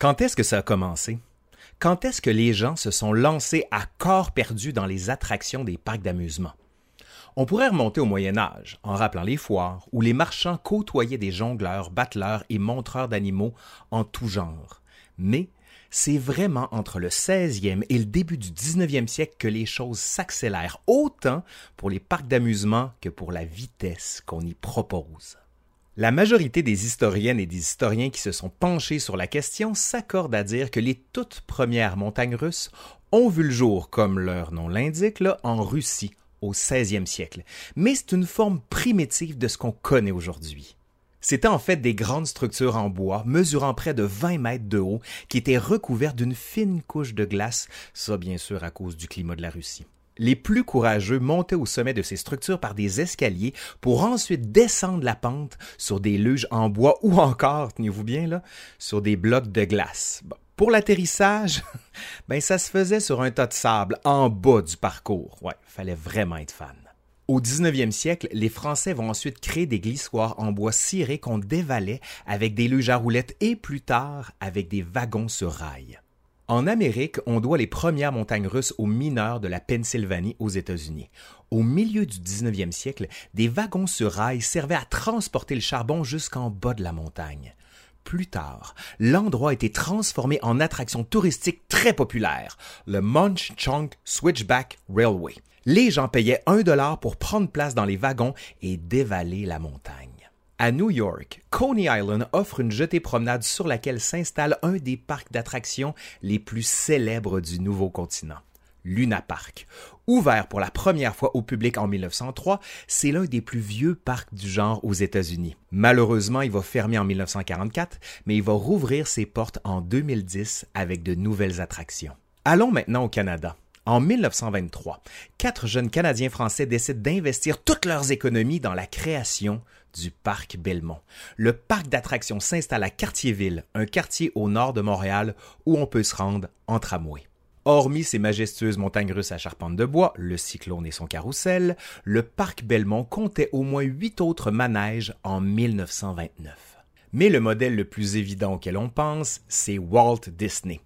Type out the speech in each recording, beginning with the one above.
Quand est-ce que ça a commencé? Quand est-ce que les gens se sont lancés à corps perdu dans les attractions des parcs d'amusement? On pourrait remonter au Moyen Âge, en rappelant les foires, où les marchands côtoyaient des jongleurs, battleurs et montreurs d'animaux en tout genre. Mais c'est vraiment entre le 16e et le début du 19e siècle que les choses s'accélèrent, autant pour les parcs d'amusement que pour la vitesse qu'on y propose. La majorité des historiennes et des historiens qui se sont penchés sur la question s'accordent à dire que les toutes premières montagnes russes ont vu le jour, comme leur nom l'indique, en Russie, au 16e siècle, mais c'est une forme primitive de ce qu'on connaît aujourd'hui. C'étaient en fait des grandes structures en bois, mesurant près de 20 mètres de haut, qui étaient recouvertes d'une fine couche de glace, ça bien sûr à cause du climat de la Russie. Les plus courageux montaient au sommet de ces structures par des escaliers pour ensuite descendre la pente sur des luges en bois ou encore, tenez-vous bien là, sur des blocs de glace. Pour l'atterrissage, ben ça se faisait sur un tas de sable en bas du parcours. Ouais, fallait vraiment être fan. Au 19e siècle, les Français vont ensuite créer des glissoires en bois ciré qu'on dévalait avec des luges à roulettes et plus tard avec des wagons sur rail. En Amérique, on doit les premières montagnes russes aux mineurs de la Pennsylvanie aux États-Unis. Au milieu du 19e siècle, des wagons sur rail servaient à transporter le charbon jusqu'en bas de la montagne. Plus tard, l'endroit a été transformé en attraction touristique très populaire, le Munch Chunk Switchback Railway. Les gens payaient un dollar pour prendre place dans les wagons et dévaler la montagne. À New York, Coney Island offre une jetée promenade sur laquelle s'installe un des parcs d'attractions les plus célèbres du nouveau continent. Luna Park. Ouvert pour la première fois au public en 1903, c'est l'un des plus vieux parcs du genre aux États-Unis. Malheureusement, il va fermer en 1944, mais il va rouvrir ses portes en 2010 avec de nouvelles attractions. Allons maintenant au Canada. En 1923, quatre jeunes Canadiens français décident d'investir toutes leurs économies dans la création du parc Belmont. Le parc d'attractions s'installe à Cartierville, un quartier au nord de Montréal où on peut se rendre en tramway. Hormis ses majestueuses montagnes russes à charpente de bois, le cyclone et son carrousel, le parc Belmont comptait au moins huit autres manèges en 1929. Mais le modèle le plus évident auquel on pense, c'est Walt Disney.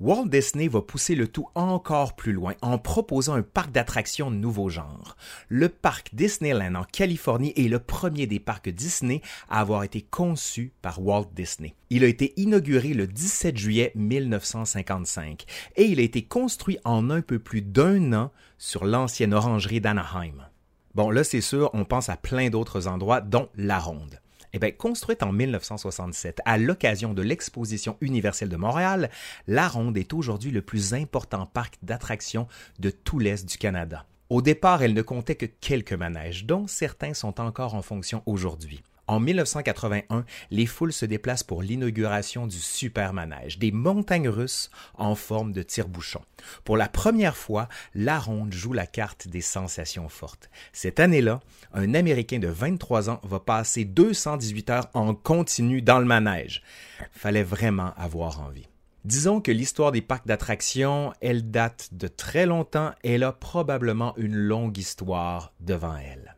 Walt Disney va pousser le tout encore plus loin en proposant un parc d'attractions de nouveau genre. Le parc Disneyland en Californie est le premier des parcs Disney à avoir été conçu par Walt Disney. Il a été inauguré le 17 juillet 1955 et il a été construit en un peu plus d'un an sur l'ancienne orangerie d'Anaheim. Bon, là, c'est sûr, on pense à plein d'autres endroits, dont la Ronde. Eh bien, construite en 1967 à l'occasion de l'exposition universelle de Montréal, la Ronde est aujourd'hui le plus important parc d'attractions de tout l'Est du Canada. Au départ, elle ne comptait que quelques manèges, dont certains sont encore en fonction aujourd'hui. En 1981, les foules se déplacent pour l'inauguration du Super Manège, des montagnes russes en forme de tire-bouchon. Pour la première fois, la ronde joue la carte des sensations fortes. Cette année-là, un Américain de 23 ans va passer 218 heures en continu dans le manège. Fallait vraiment avoir envie. Disons que l'histoire des parcs d'attractions, elle date de très longtemps et elle a probablement une longue histoire devant elle.